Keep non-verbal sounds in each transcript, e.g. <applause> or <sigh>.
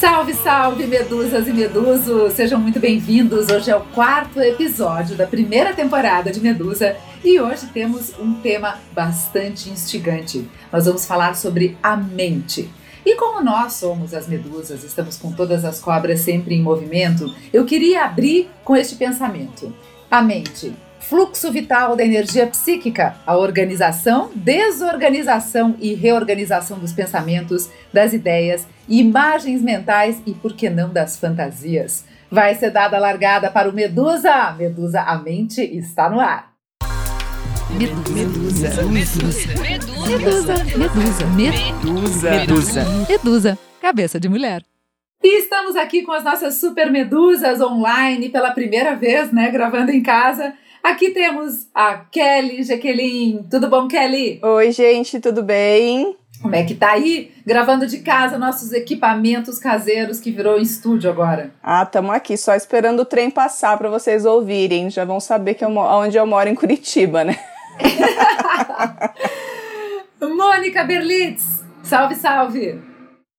Salve, salve, medusas e medusos! Sejam muito bem-vindos. Hoje é o quarto episódio da primeira temporada de Medusa e hoje temos um tema bastante instigante. Nós vamos falar sobre a mente. E como nós somos as medusas, estamos com todas as cobras sempre em movimento, eu queria abrir com este pensamento. A mente, fluxo vital da energia psíquica, a organização, desorganização e reorganização dos pensamentos, das ideias, imagens mentais e, por que não, das fantasias. Vai ser dada a largada para o Medusa. Medusa, a mente está no ar. Medusa. Medusa. Medusa. Medusa. Medusa. Medusa. Medusa. Cabeça de mulher. E estamos aqui com as nossas super medusas online pela primeira vez, né? Gravando em casa. Aqui temos a Kelly Jaqueline. Tudo bom, Kelly? Oi, gente, tudo bem? Como é que tá aí? Gravando de casa nossos equipamentos caseiros que virou estúdio agora. Ah, estamos aqui só esperando o trem passar para vocês ouvirem. Já vão saber que eu, onde eu moro em Curitiba, né? <laughs> Mônica Berlitz, salve, salve!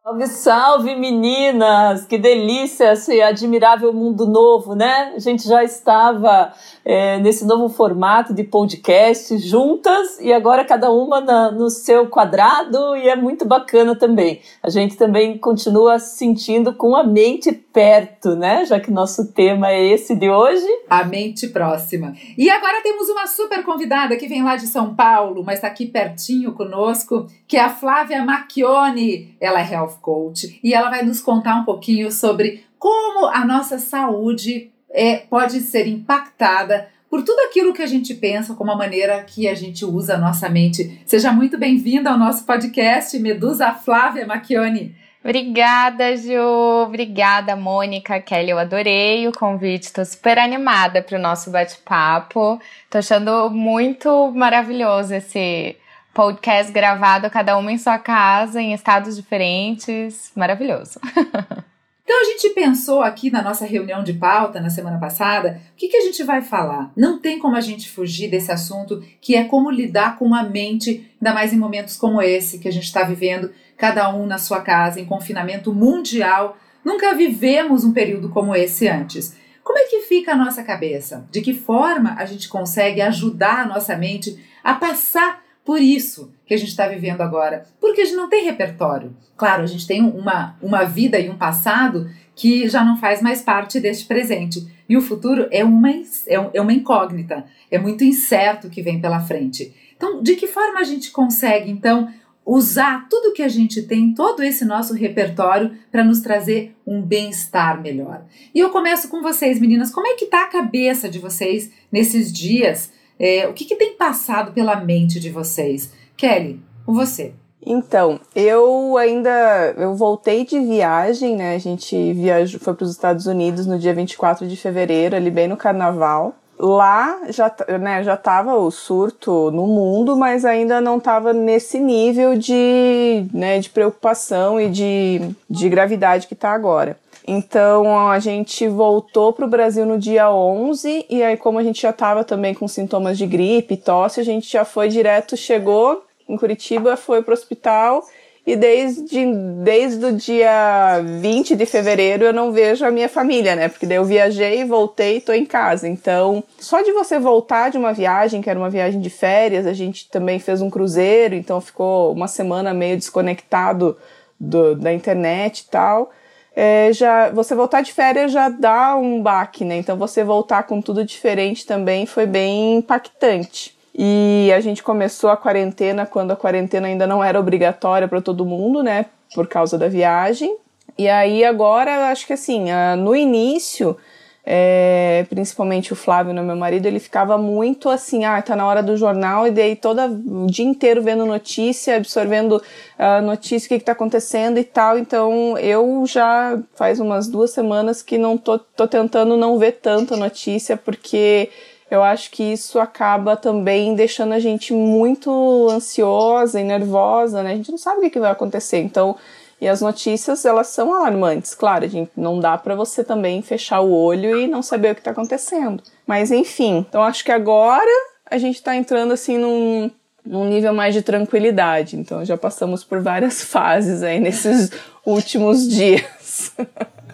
Salve, salve, meninas! Que delícia esse admirável mundo novo, né? A gente já estava é, nesse novo formato de podcast juntas e agora cada uma na, no seu quadrado e é muito bacana também. A gente também continua se sentindo com a mente perto, né? Já que nosso tema é esse de hoje. A mente próxima. E agora temos uma super convidada que vem lá de São Paulo, mas está aqui pertinho conosco, que é a Flávia Macchione. Ela é health coach e ela vai nos contar um pouquinho sobre como a nossa saúde é, pode ser impactada por tudo aquilo que a gente pensa, como a maneira que a gente usa a nossa mente. Seja muito bem-vinda ao nosso podcast, Medusa Flávia Macchione. Obrigada, Ju. Obrigada, Mônica, Kelly. Eu adorei o convite. Estou super animada para o nosso bate-papo. Estou achando muito maravilhoso esse podcast gravado, cada uma em sua casa, em estados diferentes. Maravilhoso. <laughs> Então a gente pensou aqui na nossa reunião de pauta na semana passada, o que, que a gente vai falar? Não tem como a gente fugir desse assunto, que é como lidar com a mente, ainda mais em momentos como esse que a gente está vivendo, cada um na sua casa, em confinamento mundial. Nunca vivemos um período como esse antes. Como é que fica a nossa cabeça? De que forma a gente consegue ajudar a nossa mente a passar por isso que a gente está vivendo agora. Porque a gente não tem repertório. Claro, a gente tem uma, uma vida e um passado que já não faz mais parte deste presente. E o futuro é uma, é uma incógnita, é muito incerto o que vem pela frente. Então, de que forma a gente consegue, então, usar tudo que a gente tem, todo esse nosso repertório, para nos trazer um bem-estar melhor? E eu começo com vocês, meninas. Como é que está a cabeça de vocês nesses dias? É, o que, que tem passado pela mente de vocês? Kelly, com você. Então, eu ainda eu voltei de viagem, né? A gente viajou, foi para os Estados Unidos no dia 24 de fevereiro, ali bem no carnaval. Lá já, né, já tava o surto no mundo, mas ainda não estava nesse nível de, né, de preocupação e de, de gravidade que está agora. Então a gente voltou para o Brasil no dia 11 e aí como a gente já estava também com sintomas de gripe, tosse, a gente já foi direto, chegou em Curitiba, foi para o hospital e desde, desde o dia 20 de fevereiro eu não vejo a minha família, né? Porque daí eu viajei, voltei e tô em casa. Então, só de você voltar de uma viagem, que era uma viagem de férias, a gente também fez um cruzeiro, então ficou uma semana meio desconectado do, da internet e tal é, já você voltar de férias já dá um baque, né? Então você voltar com tudo diferente também foi bem impactante. E a gente começou a quarentena quando a quarentena ainda não era obrigatória para todo mundo, né? Por causa da viagem. E aí agora, acho que assim, no início é, principalmente o Flávio, né, meu marido, ele ficava muito assim, ah, tá na hora do jornal, e daí todo o dia inteiro vendo notícia, absorvendo uh, notícia, o que, que tá acontecendo e tal. Então eu já faz umas duas semanas que não tô, tô tentando não ver tanta notícia, porque eu acho que isso acaba também deixando a gente muito ansiosa e nervosa, né? A gente não sabe o que, que vai acontecer. Então, E as notícias, elas são alarmantes, claro, gente não dá para você também fechar o olho e não saber o que está acontecendo. Mas enfim, então acho que agora a gente está entrando assim num, num nível mais de tranquilidade. Então já passamos por várias <laughs> fases aí nesses últimos dias.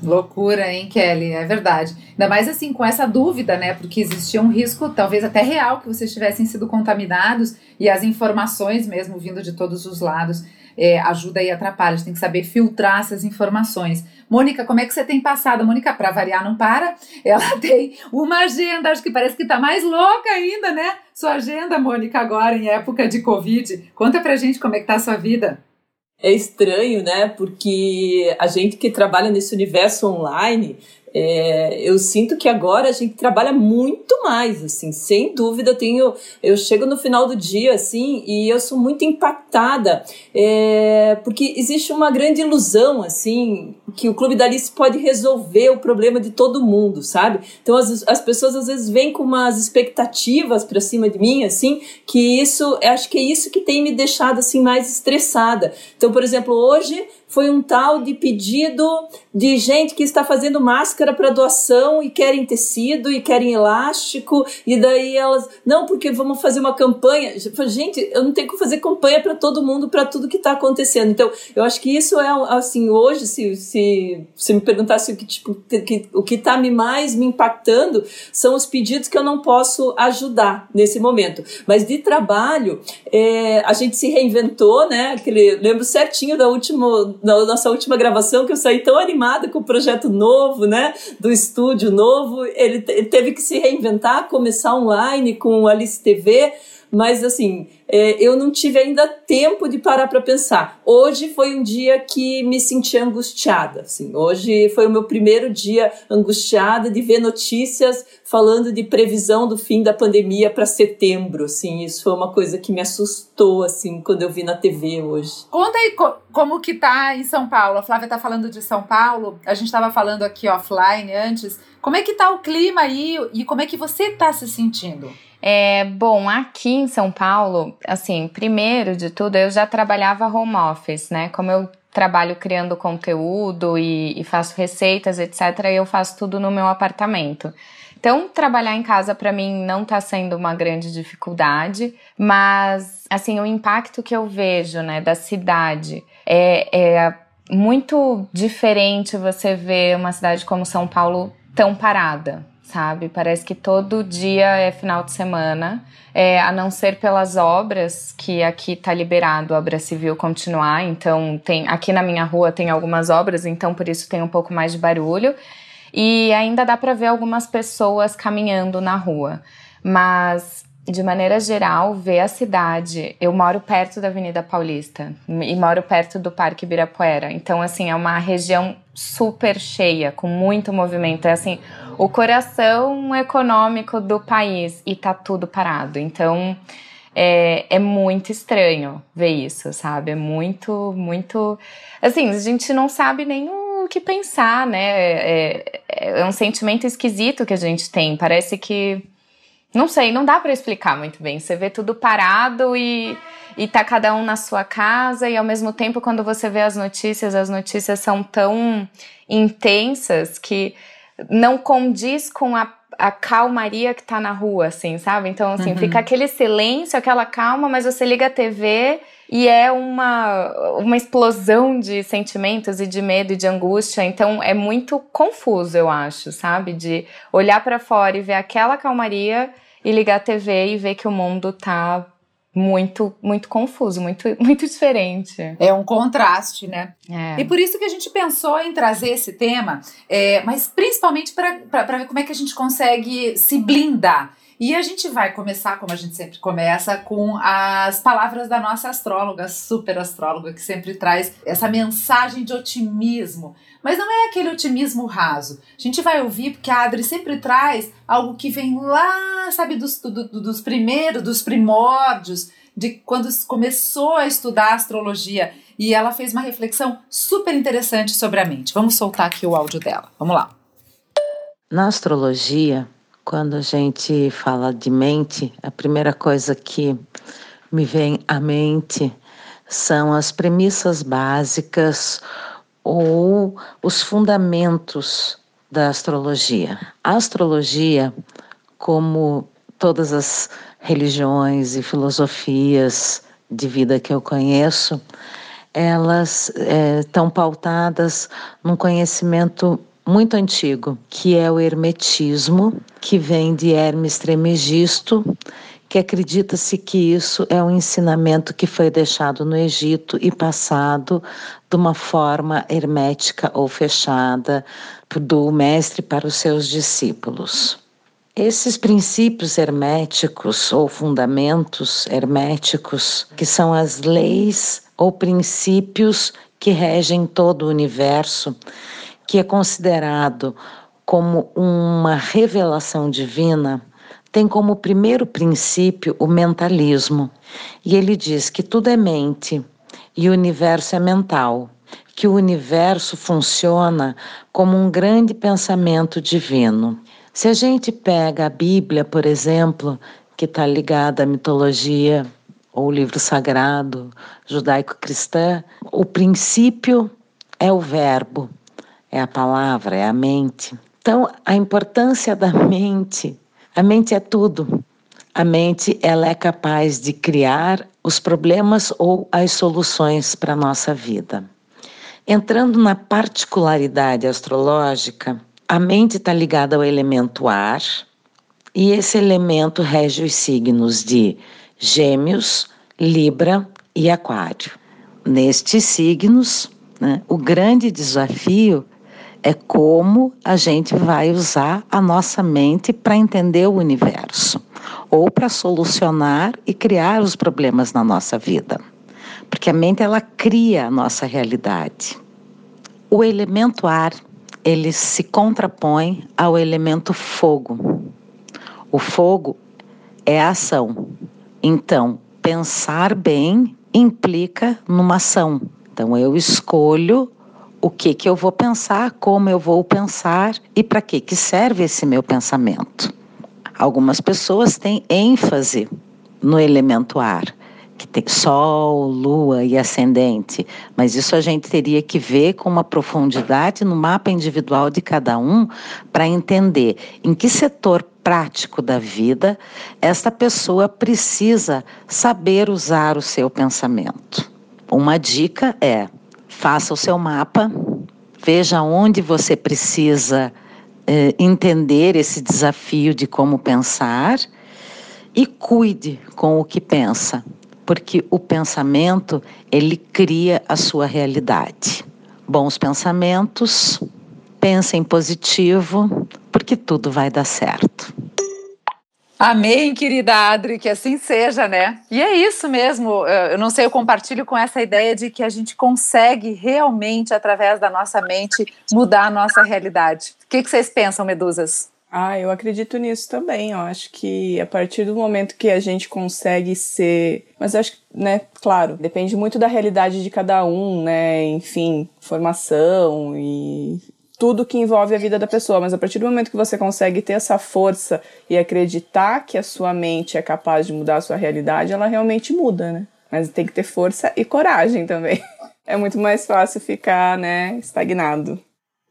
Loucura, hein, Kelly? É verdade. Ainda mais assim, com essa dúvida, né? Porque existia um risco, talvez até real, que vocês tivessem sido contaminados e as informações mesmo vindo de todos os lados é, ajuda e atrapalha. A gente tem que saber filtrar essas informações. Mônica, como é que você tem passado? Mônica, para variar, não para. Ela <laughs> tem uma agenda, acho que parece que tá mais louca ainda, né? Sua agenda, Mônica, agora em época de Covid. Conta pra gente como é que tá a sua vida. É estranho, né? Porque a gente que trabalha nesse universo online, é, eu sinto que agora a gente trabalha muito mais, assim, sem dúvida. Eu tenho, eu chego no final do dia, assim, e eu sou muito impactada, é, porque existe uma grande ilusão, assim, que o Clube da Alice pode resolver o problema de todo mundo, sabe? Então as, as pessoas às vezes vêm com umas expectativas para cima de mim, assim, que isso, acho que é isso que tem me deixado assim mais estressada. Então, por exemplo, hoje foi um tal de pedido de gente que está fazendo máscara para doação e querem tecido e querem elástico, e daí elas, não, porque vamos fazer uma campanha. Gente, eu não tenho que fazer campanha para todo mundo, para tudo que está acontecendo. Então, eu acho que isso é, assim, hoje, se, se, se me perguntasse o que, tipo, que, o que está me mais me impactando, são os pedidos que eu não posso ajudar nesse momento. Mas de trabalho, é, a gente se reinventou, né? Aquele, lembro certinho da última na nossa última gravação que eu saí tão animada com o projeto novo, né, do estúdio novo. Ele, ele teve que se reinventar, começar online com o Alice TV, mas assim, é, eu não tive ainda tempo de parar para pensar. Hoje foi um dia que me senti angustiada. Assim, hoje foi o meu primeiro dia angustiada de ver notícias falando de previsão do fim da pandemia para setembro. Assim, isso foi uma coisa que me assustou assim quando eu vi na TV hoje. Conta aí co como que tá em São Paulo. A Flávia tá falando de São Paulo. A gente estava falando aqui offline antes. Como é que tá o clima aí e como é que você tá se sentindo? É, bom, aqui em São Paulo, assim, primeiro de tudo, eu já trabalhava home office, né? Como eu trabalho criando conteúdo e, e faço receitas, etc., eu faço tudo no meu apartamento. Então, trabalhar em casa para mim não está sendo uma grande dificuldade, mas assim, o impacto que eu vejo, né, da cidade é, é muito diferente você ver uma cidade como São Paulo tão parada, sabe? Parece que todo dia é final de semana, é, a não ser pelas obras, que aqui tá liberado a obra civil continuar, então tem aqui na minha rua tem algumas obras, então por isso tem um pouco mais de barulho. E ainda dá para ver algumas pessoas caminhando na rua. Mas de maneira geral, ver a cidade. Eu moro perto da Avenida Paulista e moro perto do Parque Ibirapuera. Então, assim, é uma região super cheia, com muito movimento. É assim, o coração econômico do país e tá tudo parado. Então, é, é muito estranho ver isso, sabe? É muito, muito. Assim, a gente não sabe nem o que pensar, né? É, é, é um sentimento esquisito que a gente tem. Parece que não sei, não dá para explicar muito bem. Você vê tudo parado e, e tá cada um na sua casa, e ao mesmo tempo, quando você vê as notícias, as notícias são tão intensas que não condiz com a, a calmaria que tá na rua, assim, sabe? Então, assim, uhum. fica aquele silêncio, aquela calma, mas você liga a TV e é uma, uma explosão de sentimentos e de medo e de angústia. Então, é muito confuso, eu acho, sabe? De olhar para fora e ver aquela calmaria e ligar a TV e ver que o mundo tá muito, muito confuso, muito, <laughs> muito diferente. É um contraste, né? É. E por isso que a gente pensou em trazer esse tema, é, mas principalmente para ver como é que a gente consegue se blindar. E a gente vai começar, como a gente sempre começa, com as palavras da nossa astróloga, super astróloga, que sempre traz essa mensagem de otimismo. Mas não é aquele otimismo raso. A gente vai ouvir porque a Adri sempre traz algo que vem lá, sabe, dos, do, dos primeiros, dos primórdios, de quando começou a estudar astrologia. E ela fez uma reflexão super interessante sobre a mente. Vamos soltar aqui o áudio dela. Vamos lá. Na astrologia, quando a gente fala de mente, a primeira coisa que me vem à mente são as premissas básicas ou os fundamentos da astrologia. A astrologia, como todas as religiões e filosofias de vida que eu conheço, elas estão é, pautadas num conhecimento muito antigo, que é o hermetismo, que vem de Hermes Trismegisto, que acredita-se que isso é um ensinamento que foi deixado no Egito e passado de uma forma hermética ou fechada do mestre para os seus discípulos. Esses princípios herméticos ou fundamentos herméticos, que são as leis ou princípios que regem todo o universo, que é considerado como uma revelação divina, tem como primeiro princípio o mentalismo. E ele diz que tudo é mente e o universo é mental, que o universo funciona como um grande pensamento divino. Se a gente pega a Bíblia, por exemplo, que está ligada à mitologia ou livro sagrado judaico-cristã, o princípio é o verbo, é a palavra, é a mente. Então, a importância da mente a mente é tudo. A mente ela é capaz de criar os problemas ou as soluções para a nossa vida. Entrando na particularidade astrológica, a mente está ligada ao elemento ar e esse elemento rege os signos de Gêmeos, Libra e Aquário. Nestes signos, né, o grande desafio é como a gente vai usar a nossa mente para entender o universo ou para solucionar e criar os problemas na nossa vida. Porque a mente ela cria a nossa realidade. O elemento ar, ele se contrapõe ao elemento fogo. O fogo é a ação. Então, pensar bem implica numa ação. Então, eu escolho o que que eu vou pensar, como eu vou pensar e para que que serve esse meu pensamento. Algumas pessoas têm ênfase no elemento ar, que tem sol, lua e ascendente, mas isso a gente teria que ver com uma profundidade no mapa individual de cada um para entender em que setor prático da vida esta pessoa precisa saber usar o seu pensamento. Uma dica é faça o seu mapa, veja onde você precisa eh, entender esse desafio de como pensar e cuide com o que pensa, porque o pensamento ele cria a sua realidade. Bons pensamentos, pense em positivo, porque tudo vai dar certo. Amém, querida Adri, que assim seja, né? E é isso mesmo. Eu não sei, eu compartilho com essa ideia de que a gente consegue realmente, através da nossa mente, mudar a nossa realidade. O que, que vocês pensam, medusas? Ah, eu acredito nisso também. Eu acho que a partir do momento que a gente consegue ser. Mas eu acho que, né, claro, depende muito da realidade de cada um, né? Enfim, formação e tudo que envolve a vida da pessoa, mas a partir do momento que você consegue ter essa força e acreditar que a sua mente é capaz de mudar a sua realidade, ela realmente muda, né? Mas tem que ter força e coragem também. <laughs> É muito mais fácil ficar, né, estagnado.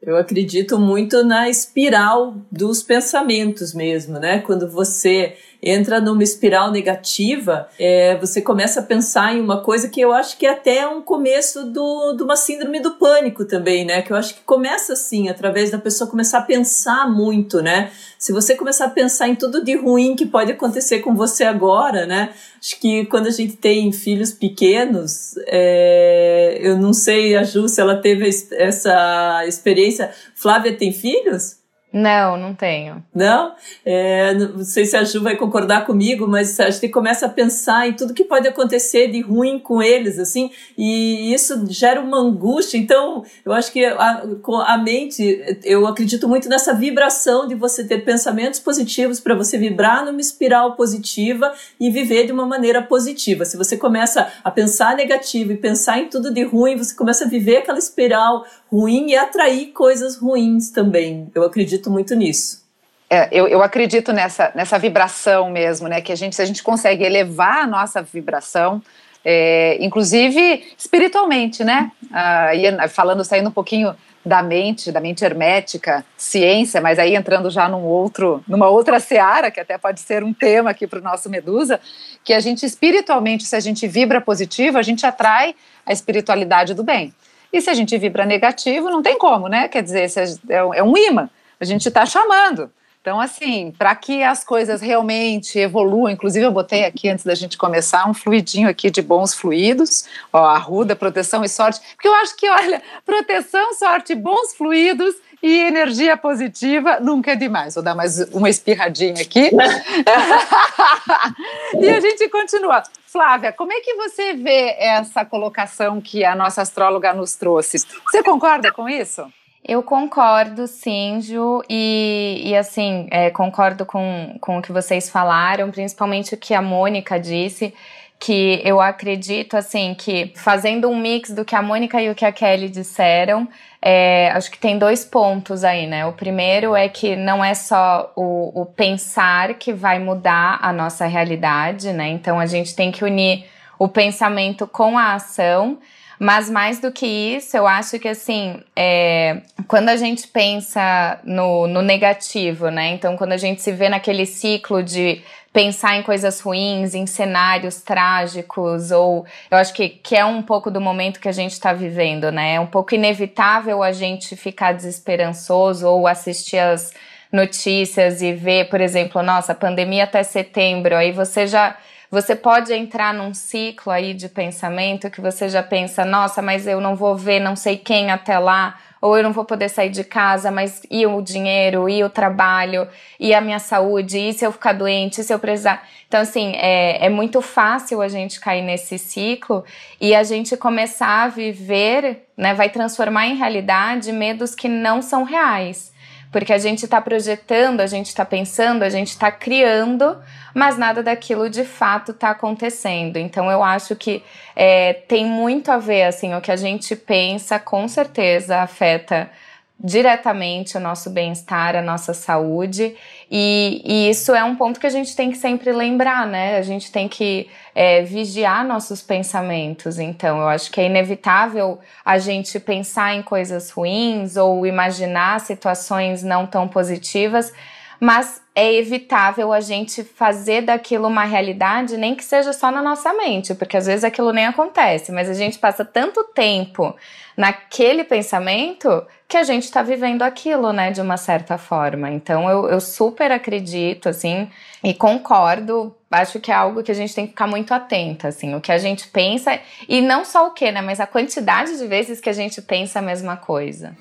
Eu acredito muito na espiral dos pensamentos mesmo, né? Quando você entra numa espiral negativa, é, você começa a pensar em uma coisa que eu acho que é até um começo do, de uma síndrome do pânico também, né? Que eu acho que começa assim, através da pessoa começar a pensar muito, né? Se você começar a pensar em tudo de ruim que pode acontecer com você agora, né? Acho que quando a gente tem filhos pequenos, é, eu não sei, a Ju, se ela teve essa experiência. Flávia tem filhos? Não, não tenho. Não? É, não sei se a Ju vai concordar comigo, mas a gente começa a pensar em tudo que pode acontecer de ruim com eles, assim, e isso gera uma angústia. Então, eu acho que a, a mente, eu acredito muito nessa vibração de você ter pensamentos positivos para você vibrar numa espiral positiva e viver de uma maneira positiva. Se você começa a pensar negativo e pensar em tudo de ruim, você começa a viver aquela espiral ruim e atrair coisas ruins também. Eu acredito muito nisso. É, eu, eu acredito nessa, nessa vibração mesmo, né? Que a gente, se a gente consegue elevar a nossa vibração, é, inclusive espiritualmente, né? Ah, falando, saindo um pouquinho da mente, da mente hermética, ciência, mas aí entrando já num outro, numa outra seara, que até pode ser um tema aqui para o nosso Medusa, que a gente espiritualmente, se a gente vibra positivo, a gente atrai a espiritualidade do bem. E se a gente vibra negativo, não tem como, né? Quer dizer, é, é um imã, a gente está chamando. Então, assim, para que as coisas realmente evoluam, inclusive eu botei aqui antes da gente começar um fluidinho aqui de bons fluidos, ó, arruda, proteção e sorte, porque eu acho que, olha, proteção, sorte, bons fluidos e energia positiva nunca é demais. Vou dar mais uma espirradinha aqui. <laughs> e a gente continua. Flávia, como é que você vê essa colocação que a nossa astróloga nos trouxe? Você concorda com isso? Eu concordo, sim, Ju, e, e assim, é, concordo com, com o que vocês falaram, principalmente o que a Mônica disse, que eu acredito, assim, que fazendo um mix do que a Mônica e o que a Kelly disseram, é, acho que tem dois pontos aí, né? O primeiro é que não é só o, o pensar que vai mudar a nossa realidade, né? Então a gente tem que unir o pensamento com a ação. Mas mais do que isso, eu acho que assim, é, quando a gente pensa no, no negativo, né? Então, quando a gente se vê naquele ciclo de pensar em coisas ruins, em cenários trágicos, ou eu acho que, que é um pouco do momento que a gente está vivendo, né? É um pouco inevitável a gente ficar desesperançoso ou assistir as notícias e ver, por exemplo, nossa, pandemia até setembro, aí você já você pode entrar num ciclo aí de pensamento que você já pensa, nossa, mas eu não vou ver não sei quem até lá, ou eu não vou poder sair de casa, mas e o dinheiro, e o trabalho, e a minha saúde, e se eu ficar doente, e se eu precisar. Então, assim, é, é muito fácil a gente cair nesse ciclo e a gente começar a viver, né, vai transformar em realidade medos que não são reais porque a gente está projetando, a gente está pensando, a gente está criando, mas nada daquilo de fato está acontecendo. Então eu acho que é, tem muito a ver, assim, o que a gente pensa com certeza afeta diretamente o nosso bem-estar, a nossa saúde, e, e, isso é um ponto que a gente tem que sempre lembrar, né? A gente tem que é, vigiar nossos pensamentos. Então, eu acho que é inevitável a gente pensar em coisas ruins ou imaginar situações não tão positivas, mas é evitável a gente fazer daquilo uma realidade, nem que seja só na nossa mente, porque às vezes aquilo nem acontece, mas a gente passa tanto tempo naquele pensamento que a gente está vivendo aquilo, né, de uma certa forma. Então eu, eu super acredito, assim, e concordo. Acho que é algo que a gente tem que ficar muito atenta, assim, o que a gente pensa, e não só o que, né, mas a quantidade de vezes que a gente pensa a mesma coisa.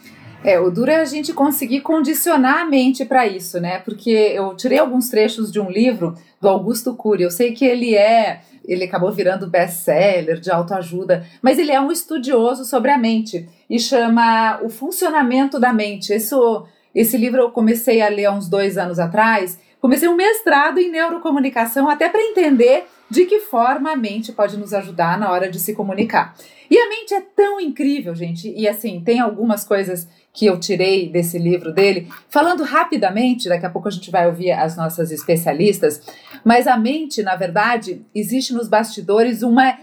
É, o duro é a gente conseguir condicionar a mente para isso, né? Porque eu tirei alguns trechos de um livro do Augusto Cury. Eu sei que ele é, ele acabou virando best-seller de autoajuda, mas ele é um estudioso sobre a mente e chama O Funcionamento da Mente. Isso, esse livro eu comecei a ler há uns dois anos atrás. Comecei um mestrado em neurocomunicação até para entender de que forma a mente pode nos ajudar na hora de se comunicar. E a mente é tão incrível, gente. E assim, tem algumas coisas que eu tirei desse livro dele. Falando rapidamente, daqui a pouco a gente vai ouvir as nossas especialistas, mas a mente, na verdade, existe nos bastidores uma,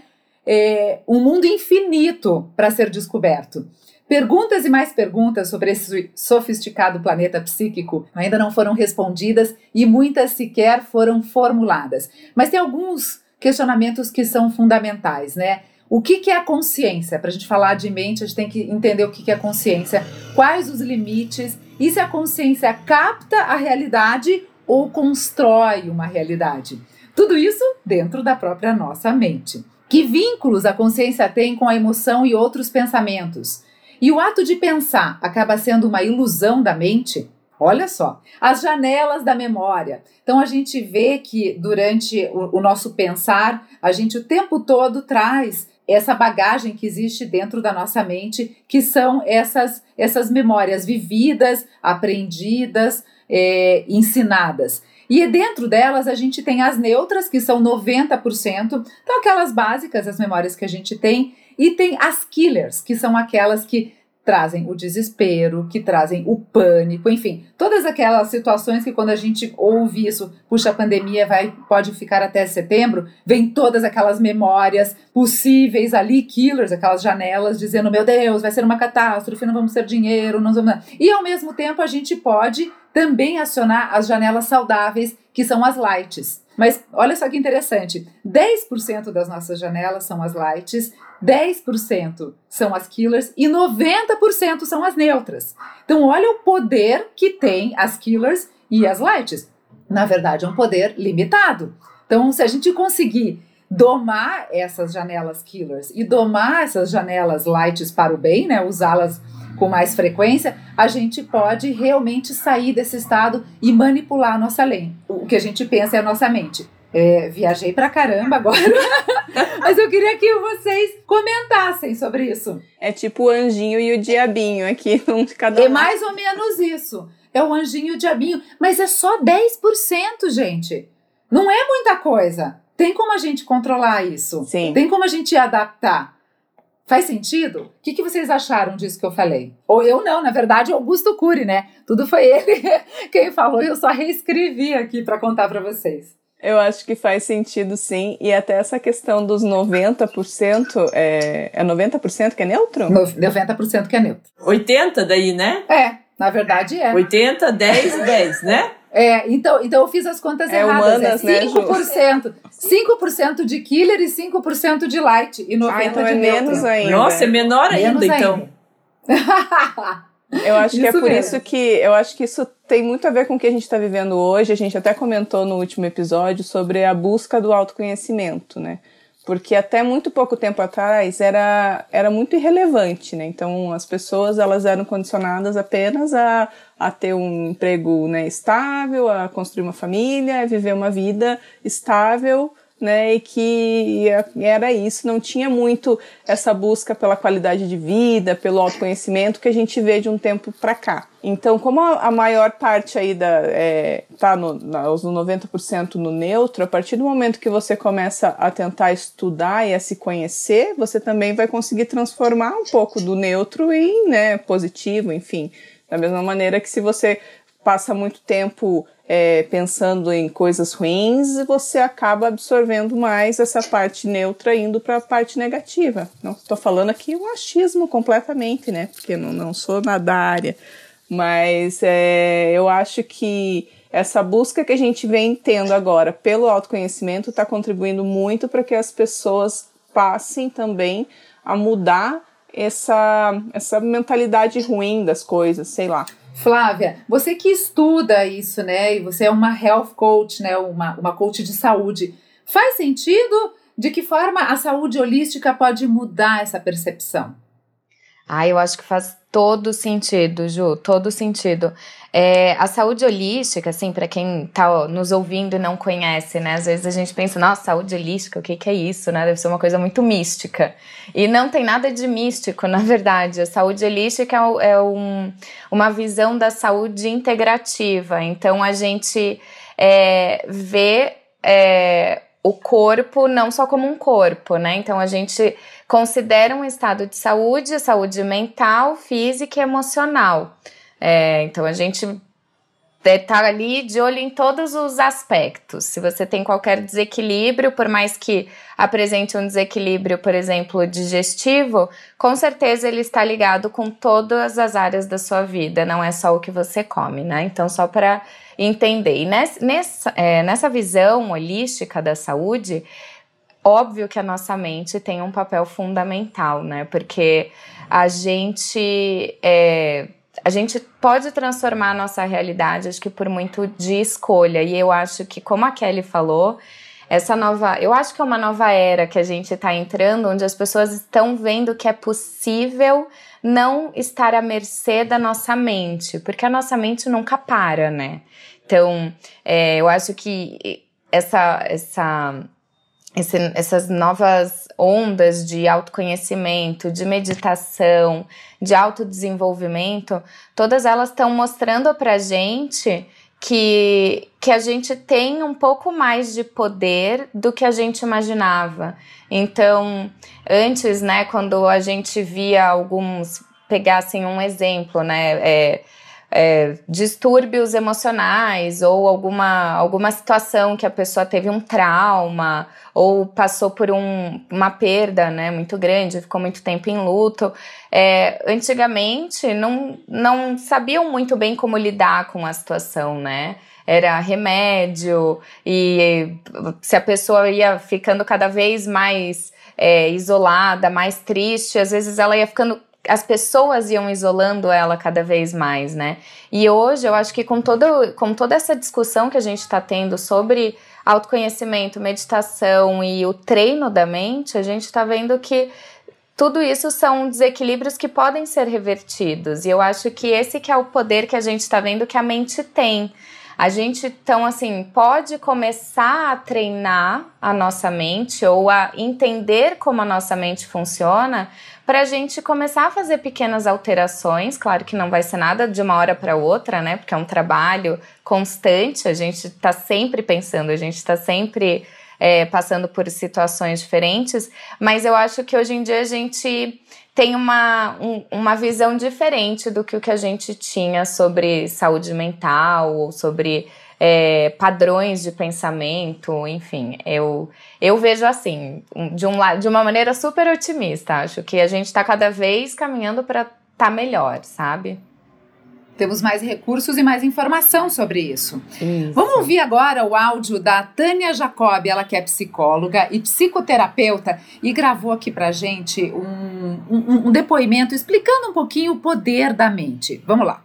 é, um mundo infinito para ser descoberto. Perguntas e mais perguntas sobre esse sofisticado planeta psíquico ainda não foram respondidas e muitas sequer foram formuladas. Mas tem alguns questionamentos que são fundamentais, né? O que, que é a consciência? Para a gente falar de mente, a gente tem que entender o que, que é consciência, quais os limites e se a consciência capta a realidade ou constrói uma realidade. Tudo isso dentro da própria nossa mente. Que vínculos a consciência tem com a emoção e outros pensamentos? E o ato de pensar acaba sendo uma ilusão da mente? Olha só, as janelas da memória. Então a gente vê que durante o, o nosso pensar, a gente o tempo todo traz essa bagagem que existe dentro da nossa mente, que são essas, essas memórias vividas, aprendidas, é, ensinadas. E dentro delas a gente tem as neutras, que são 90%, então aquelas básicas, as memórias que a gente tem, e tem as killers, que são aquelas que trazem o desespero, que trazem o pânico, enfim, todas aquelas situações que quando a gente ouve isso, puxa, a pandemia vai pode ficar até setembro, vem todas aquelas memórias possíveis ali, killers, aquelas janelas dizendo, meu Deus, vai ser uma catástrofe, não vamos ter dinheiro, não vamos... E ao mesmo tempo a gente pode também acionar as janelas saudáveis, que são as lights. Mas olha só que interessante: 10% das nossas janelas são as lights, 10% são as killers e 90% são as neutras. Então, olha o poder que tem as killers e as lights. Na verdade, é um poder limitado. Então, se a gente conseguir domar essas janelas killers e domar essas janelas lights para o bem, né, usá-las com mais frequência, a gente pode realmente sair desse estado e manipular a nossa lei. O que a gente pensa é a nossa mente. É, viajei pra caramba agora, <laughs> mas eu queria que vocês comentassem sobre isso. É tipo o anjinho e o diabinho aqui, <laughs> um de cada É mais ou menos isso. É o anjinho e o diabinho, mas é só 10%, gente. Não é muita coisa. Tem como a gente controlar isso? Sim. Tem como a gente adaptar? Faz sentido? O que, que vocês acharam disso que eu falei? Ou eu não, na verdade, Augusto Cury, né? Tudo foi ele <laughs> quem falou e eu só reescrevi aqui para contar para vocês. Eu acho que faz sentido sim, e até essa questão dos 90%, é, é 90% que é neutro? 90% que é neutro. 80 daí, né? É, na verdade é. 80, 10 e 10, né? É, então, então eu fiz as contas É erradas. humanas, é né, Ju? 5%. 5% de killer e 5% de light. E 90% Ah, então de é neutro. menos ainda. Nossa, é menor ainda, Menos então. <laughs> Eu acho que é por mesmo. isso que eu acho que isso tem muito a ver com o que a gente está vivendo hoje. A gente até comentou no último episódio sobre a busca do autoconhecimento, né? Porque até muito pouco tempo atrás era, era muito irrelevante, né? Então as pessoas elas eram condicionadas apenas a, a ter um emprego né, estável, a construir uma família, a viver uma vida estável, né? E que era isso, não tinha muito essa busca pela qualidade de vida, pelo autoconhecimento que a gente vê de um tempo para cá. Então, como a, maior parte aí da, é, tá no, na, os 90% no neutro, a partir do momento que você começa a tentar estudar e a se conhecer, você também vai conseguir transformar um pouco do neutro em né, positivo, enfim. Da mesma maneira que se você passa muito tempo é, pensando em coisas ruins, você acaba absorvendo mais essa parte neutra indo para a parte negativa. Não estou falando aqui um achismo completamente, né? Porque não, não sou na da área. Mas é, eu acho que essa busca que a gente vem tendo agora pelo autoconhecimento está contribuindo muito para que as pessoas passem também a mudar essa, essa mentalidade ruim das coisas, sei lá. Flávia, você que estuda isso, né? E você é uma health coach, né? Uma, uma coach de saúde. Faz sentido? De que forma a saúde holística pode mudar essa percepção? Ah, eu acho que faz todo sentido, Ju, todo sentido. É, a saúde holística, assim, para quem tá ó, nos ouvindo e não conhece, né? Às vezes a gente pensa, nossa, saúde holística, o que, que é isso, né? Deve ser uma coisa muito mística. E não tem nada de místico, <laughs> na verdade. A saúde holística é, é um, uma visão da saúde integrativa. Então a gente é, vê é, o corpo não só como um corpo, né? Então a gente considera um estado de saúde, saúde mental, física e emocional. É, então a gente está ali de olho em todos os aspectos. Se você tem qualquer desequilíbrio, por mais que apresente um desequilíbrio, por exemplo, digestivo, com certeza ele está ligado com todas as áreas da sua vida, não é só o que você come, né? Então, só para entender. E ness- nessa, é, nessa visão holística da saúde, óbvio que a nossa mente tem um papel fundamental, né? Porque a gente é, a gente pode transformar a nossa realidade, acho que por muito de escolha. E eu acho que, como a Kelly falou, essa nova. Eu acho que é uma nova era que a gente está entrando, onde as pessoas estão vendo que é possível não estar à mercê da nossa mente, porque a nossa mente nunca para, né? Então, é, eu acho que essa, essa esse- essas novas ondas de autoconhecimento, de meditação, de autodesenvolvimento, todas elas estão mostrando pra gente que, que a gente tem um pouco mais de poder do que a gente imaginava. Então, antes, né, quando a gente via alguns pegar assim um exemplo, né? É, é, distúrbios emocionais ou alguma, alguma situação que a pessoa teve um trauma ou passou por um, uma perda né, muito grande, ficou muito tempo em luto. É, antigamente não, não sabiam muito bem como lidar com a situação, né? Era remédio, e se a pessoa ia ficando cada vez mais é, isolada, mais triste, às vezes ela ia ficando as pessoas iam isolando ela cada vez mais, né? E hoje eu acho que com, todo, com toda essa discussão que a gente está tendo sobre autoconhecimento, meditação e o treino da mente, a gente está vendo que tudo isso são desequilíbrios que podem ser revertidos. E eu acho que esse que é o poder que a gente está vendo que a mente tem. A gente, então, assim, pode começar a treinar a nossa mente ou a entender como a nossa mente funciona para a gente começar a fazer pequenas alterações. Claro que não vai ser nada de uma hora para outra, né? Porque é um trabalho constante, a gente está sempre pensando, a gente está sempre é, passando por situações diferentes, mas eu acho que hoje em dia a gente tem uma, um, uma visão diferente do que o que a gente tinha sobre saúde mental ou sobre é, padrões de pensamento, enfim, eu, eu vejo assim, de, um, de uma maneira super otimista, acho que a gente está cada vez caminhando para estar tá melhor, sabe? Temos mais recursos e mais informação sobre isso. isso. Vamos ouvir agora o áudio da Tânia Jacob, ela que é psicóloga e psicoterapeuta, e gravou aqui pra gente um, um, um depoimento explicando um pouquinho o poder da mente. Vamos lá.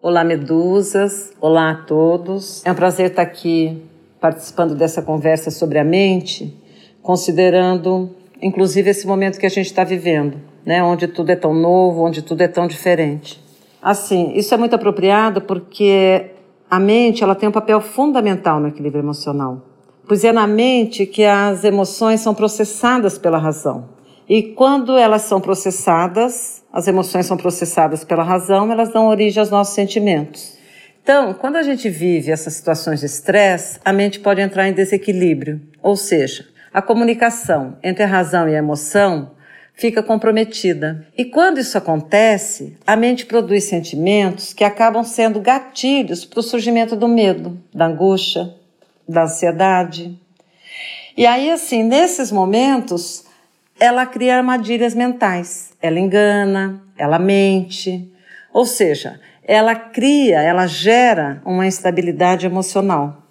Olá, medusas. Olá a todos. É um prazer estar aqui participando dessa conversa sobre a mente, considerando inclusive esse momento que a gente está vivendo, né? onde tudo é tão novo, onde tudo é tão diferente. Assim, isso é muito apropriado porque a mente ela tem um papel fundamental no equilíbrio emocional, pois é na mente que as emoções são processadas pela razão. E quando elas são processadas, as emoções são processadas pela razão, elas dão origem aos nossos sentimentos. Então, quando a gente vive essas situações de estresse, a mente pode entrar em desequilíbrio, ou seja, a comunicação entre a razão e a emoção fica comprometida. E quando isso acontece, a mente produz sentimentos que acabam sendo gatilhos para o surgimento do medo, da angústia, da ansiedade. E aí, assim, nesses momentos, ela cria armadilhas mentais. Ela engana, ela mente. Ou seja, ela cria, ela gera uma instabilidade emocional.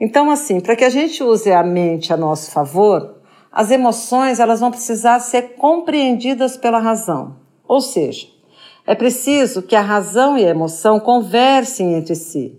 Então, assim, para que a gente use a mente a nosso favor, as emoções elas vão precisar ser compreendidas pela razão. Ou seja, é preciso que a razão e a emoção conversem entre si.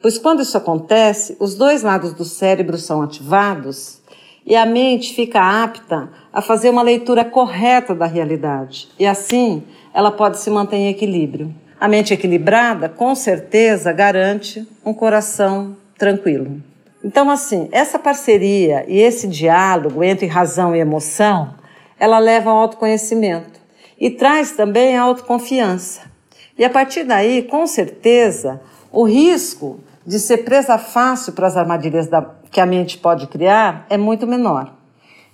Pois quando isso acontece, os dois lados do cérebro são ativados e a mente fica apta a fazer uma leitura correta da realidade. E assim, ela pode se manter em equilíbrio. A mente equilibrada, com certeza, garante um coração tranquilo. Então, assim, essa parceria e esse diálogo entre razão e emoção, ela leva ao autoconhecimento e traz também a autoconfiança. E a partir daí, com certeza, o risco de ser presa fácil para as armadilhas da, que a mente pode criar é muito menor.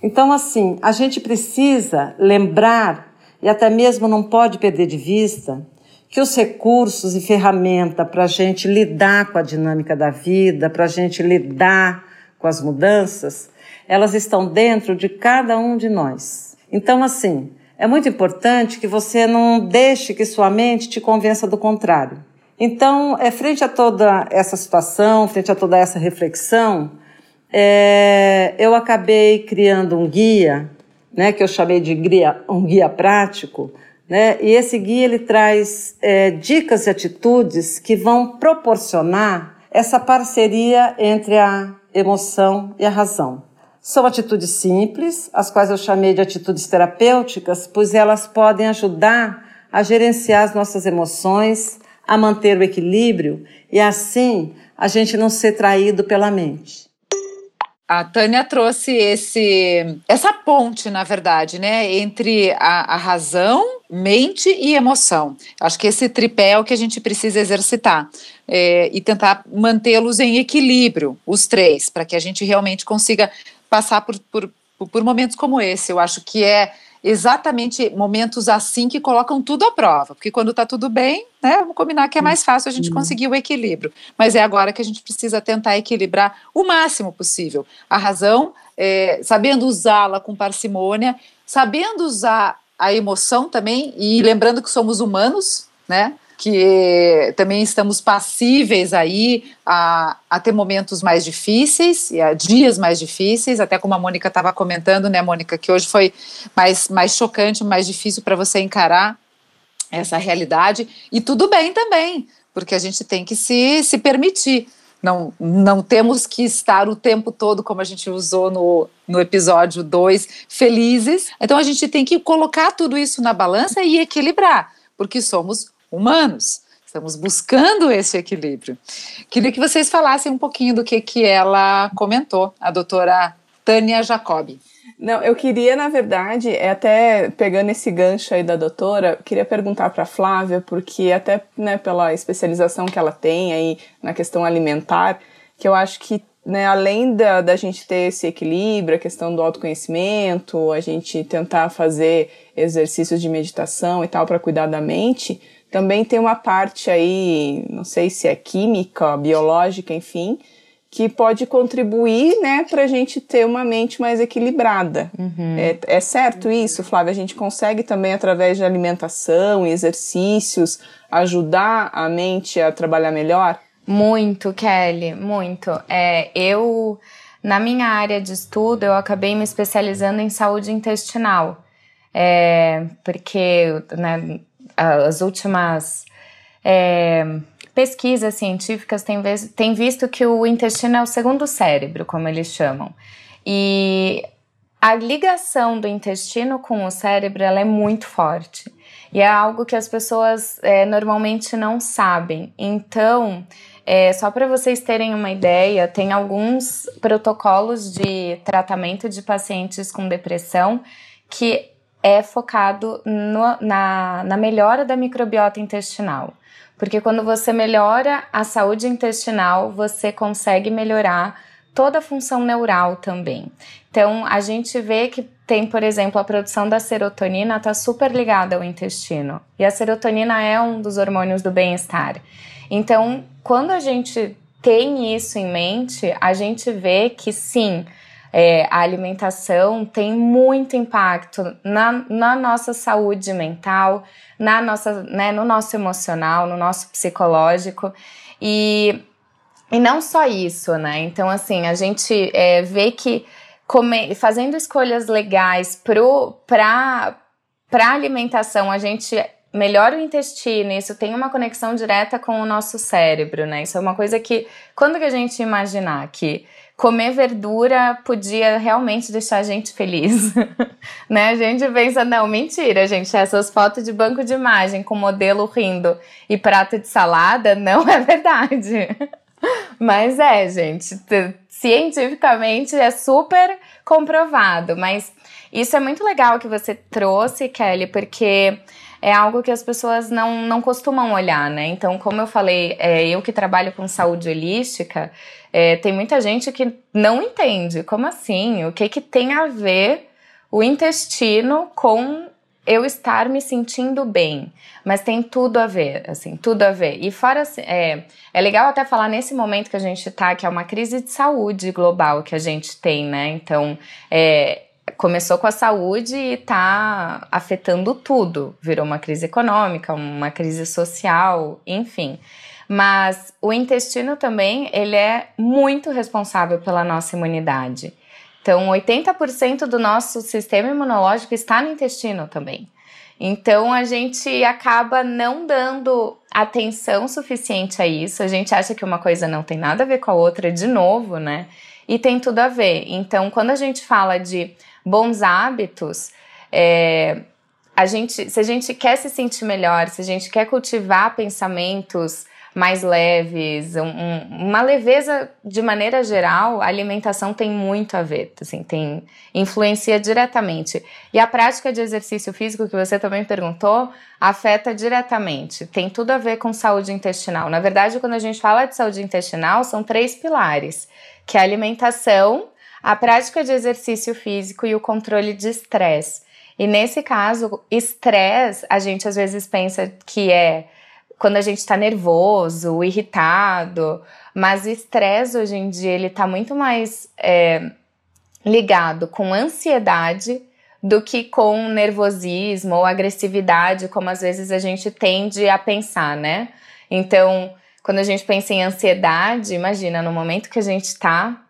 Então, assim, a gente precisa lembrar e até mesmo não pode perder de vista que os recursos e ferramenta para a gente lidar com a dinâmica da vida, para a gente lidar com as mudanças, elas estão dentro de cada um de nós. Então, assim, é muito importante que você não deixe que sua mente te convença do contrário. Então, é frente a toda essa situação, frente a toda essa reflexão, é, eu acabei criando um guia, né, que eu chamei de guia, um guia prático, né? E esse guia ele traz é, dicas e atitudes que vão proporcionar essa parceria entre a emoção e a razão. São atitudes simples, as quais eu chamei de atitudes terapêuticas, pois elas podem ajudar a gerenciar as nossas emoções, a manter o equilíbrio e assim a gente não ser traído pela mente. A Tânia trouxe esse, essa ponte, na verdade, né, entre a, a, razão, mente e emoção. Acho que esse tripé é o que a gente precisa exercitar é, e tentar mantê-los em equilíbrio, os três, para que a gente realmente consiga passar por, por, por momentos como esse. Eu acho que é exatamente momentos assim que colocam tudo à prova, porque quando está tudo bem, né, vamos combinar que é mais fácil a gente conseguir o equilíbrio. Mas é agora que a gente precisa tentar equilibrar o máximo possível a razão, é, sabendo usá-la com parcimônia, sabendo usar a emoção também e lembrando que somos humanos, né? Que também estamos passíveis aí a, a ter momentos mais difíceis e a dias mais difíceis, até como a Mônica estava comentando, né, Mônica, que hoje foi mais, mais chocante, mais difícil para você encarar essa realidade, e tudo bem também, porque a gente tem que se, se permitir. Não, não temos que estar o tempo todo, como a gente usou no, no episódio 2, felizes. Então a gente tem que colocar tudo isso na balança e equilibrar, porque somos humanos. Estamos buscando esse equilíbrio. Queria que vocês falassem um pouquinho do que, que ela comentou, a doutora Tânia Jacobi. Não, eu queria, na verdade, é até pegando esse gancho aí da doutora, queria perguntar para Flávia, porque até né, pela especialização que ela tem aí na questão alimentar, que eu acho que né, além da, da gente ter esse equilíbrio, a questão do autoconhecimento, a gente tentar fazer exercícios de meditação e tal para cuidar da mente, também tem uma parte aí, não sei se é química, biológica, enfim, que pode contribuir, né, para a gente ter uma mente mais equilibrada. Uhum. É, é, certo isso, Flávia? A gente consegue também, através de alimentação e exercícios, ajudar a mente a trabalhar melhor? Muito, Kelly, muito. É, eu, na minha área de estudo, eu acabei me especializando em saúde intestinal. É, porque né, as últimas é, pesquisas científicas têm, têm visto que o intestino é o segundo cérebro, como eles chamam. E a ligação do intestino com o cérebro ela é muito forte. E é algo que as pessoas é, normalmente não sabem. Então, é, só para vocês terem uma ideia, tem alguns protocolos de tratamento de pacientes com depressão que é focado no, na, na melhora da microbiota intestinal. Porque quando você melhora a saúde intestinal, você consegue melhorar toda a função neural também. Então, a gente vê que tem, por exemplo, a produção da serotonina está super ligada ao intestino. E a serotonina é um dos hormônios do bem-estar. Então, quando a gente tem isso em mente, a gente vê que sim, é, a alimentação tem muito impacto na, na nossa saúde mental, na nossa, né, no nosso emocional, no nosso psicológico. E, e não só isso, né? Então, assim, a gente é, vê que fazendo escolhas legais para a alimentação, a gente melhora o intestino, isso tem uma conexão direta com o nosso cérebro, né? Isso é uma coisa que, quando que a gente imaginar que comer verdura podia realmente deixar a gente feliz, <laughs> né? A gente pensa, não, mentira, gente, essas fotos de banco de imagem com modelo rindo e prato de salada não é verdade. <laughs> Mas é, gente, cientificamente é super comprovado, mas isso é muito legal que você trouxe, Kelly, porque é algo que as pessoas não, não costumam olhar, né? Então, como eu falei, é, eu que trabalho com saúde holística, é, tem muita gente que não entende. Como assim? O que, que tem a ver o intestino com eu estar me sentindo bem, mas tem tudo a ver, assim, tudo a ver. E fora, é, é legal até falar nesse momento que a gente tá, que é uma crise de saúde global que a gente tem, né? Então, é, começou com a saúde e está afetando tudo. Virou uma crise econômica, uma crise social, enfim. Mas o intestino também, ele é muito responsável pela nossa imunidade. Então, 80% do nosso sistema imunológico está no intestino também. Então, a gente acaba não dando atenção suficiente a isso. A gente acha que uma coisa não tem nada a ver com a outra, de novo, né? E tem tudo a ver. Então, quando a gente fala de bons hábitos, é, a gente, se a gente quer se sentir melhor, se a gente quer cultivar pensamentos mais leves, um, um, uma leveza de maneira geral, a alimentação tem muito a ver, assim, tem influencia diretamente. E a prática de exercício físico que você também perguntou afeta diretamente, tem tudo a ver com saúde intestinal. Na verdade, quando a gente fala de saúde intestinal, são três pilares, que é a alimentação, a prática de exercício físico e o controle de estresse. E nesse caso, estresse, a gente às vezes pensa que é quando a gente está nervoso, irritado, mas estresse hoje em dia ele está muito mais é, ligado com ansiedade do que com nervosismo ou agressividade, como às vezes a gente tende a pensar, né? Então, quando a gente pensa em ansiedade, imagina no momento que a gente está,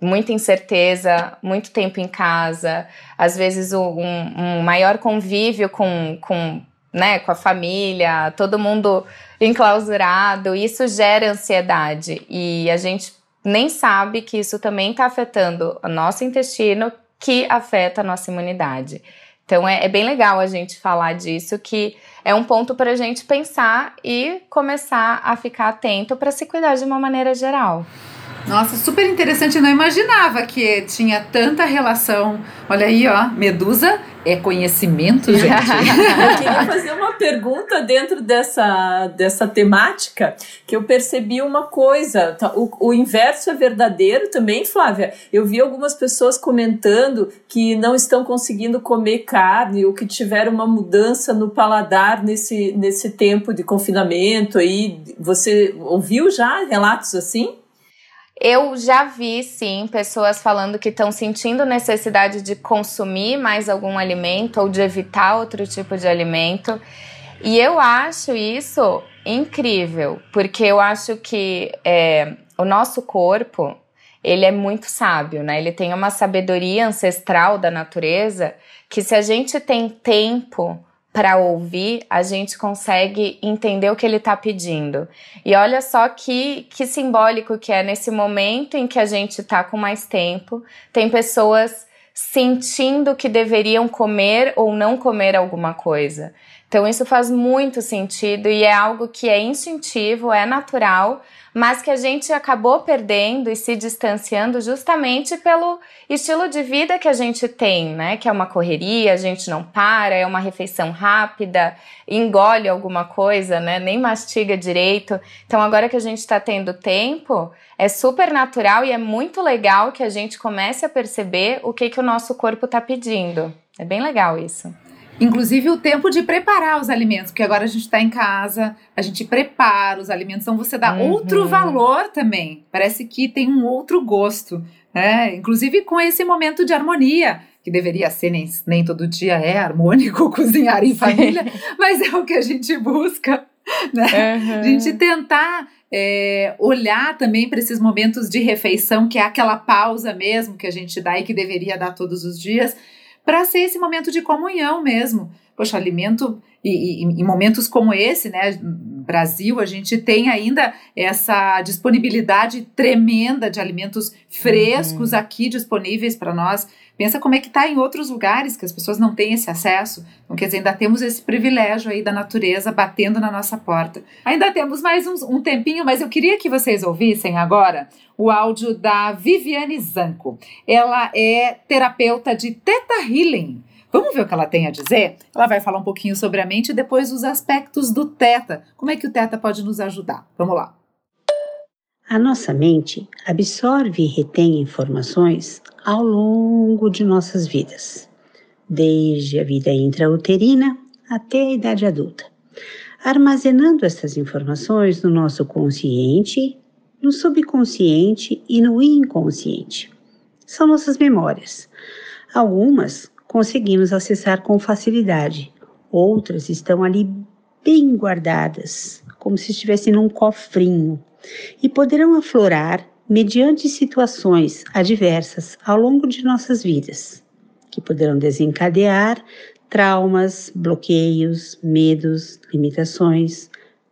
muita incerteza, muito tempo em casa, às vezes um, um maior convívio com, com, né, com a família, todo mundo enclausurado, isso gera ansiedade e a gente nem sabe que isso também está afetando o nosso intestino, que afeta a nossa imunidade. Então é, é bem legal a gente falar disso, que é um ponto para a gente pensar e começar a ficar atento para se cuidar de uma maneira geral. Nossa, super interessante. Eu não imaginava que tinha tanta relação. Olha aí, ó, Medusa é conhecimento, <laughs> gente. eu queria fazer uma pergunta dentro dessa, dessa temática, que eu percebi uma coisa. Tá, o, o inverso é verdadeiro também, Flávia. Eu vi algumas pessoas comentando que não estão conseguindo comer carne ou que tiveram uma mudança no paladar nesse, nesse tempo de confinamento aí. Você ouviu já relatos assim? Eu já vi, sim, pessoas falando que estão sentindo necessidade de consumir mais algum alimento ou de evitar outro tipo de alimento. E eu acho isso incrível, porque eu acho que é, o nosso corpo ele é muito sábio, né? Ele tem uma sabedoria ancestral da natureza que se a gente tem tempo para ouvir, a gente consegue entender o que ele está pedindo. E olha só que, que simbólico que é nesse momento em que a gente está com mais tempo, tem pessoas sentindo que deveriam comer ou não comer alguma coisa. Então isso faz muito sentido e é algo que é instintivo, é natural, mas que a gente acabou perdendo e se distanciando justamente pelo estilo de vida que a gente tem, né? Que é uma correria, a gente não para, é uma refeição rápida, engole alguma coisa, né? Nem mastiga direito. Então, agora que a gente está tendo tempo, é super natural e é muito legal que a gente comece a perceber o que, que o nosso corpo está pedindo. É bem legal isso. Inclusive o tempo de preparar os alimentos, porque agora a gente está em casa, a gente prepara os alimentos, então você dá uhum. outro valor também. Parece que tem um outro gosto, né? Inclusive com esse momento de harmonia, que deveria ser nem, nem todo dia é harmônico <laughs> cozinhar em família, mas é o que a gente busca, né? Uhum. A gente tentar é, olhar também para esses momentos de refeição, que é aquela pausa mesmo que a gente dá e que deveria dar todos os dias para ser esse momento de comunhão mesmo. Poxa, alimento, e, e em momentos como esse, né, Brasil, a gente tem ainda essa disponibilidade tremenda de alimentos frescos uhum. aqui disponíveis para nós. Pensa como é que está em outros lugares que as pessoas não têm esse acesso. Então, quer dizer, ainda temos esse privilégio aí da natureza batendo na nossa porta. Ainda temos mais um, um tempinho, mas eu queria que vocês ouvissem agora o áudio da Viviane Zanco. Ela é terapeuta de Theta Healing. Vamos ver o que ela tem a dizer? Ela vai falar um pouquinho sobre a mente e depois os aspectos do Teta. Como é que o Teta pode nos ajudar? Vamos lá. A nossa mente absorve e retém informações ao longo de nossas vidas, desde a vida intrauterina até a idade adulta, armazenando essas informações no nosso consciente, no subconsciente e no inconsciente. São nossas memórias. Algumas conseguimos acessar com facilidade, outras estão ali bem guardadas, como se estivessem num cofrinho e poderão aflorar mediante situações adversas ao longo de nossas vidas, que poderão desencadear traumas, bloqueios, medos, limitações,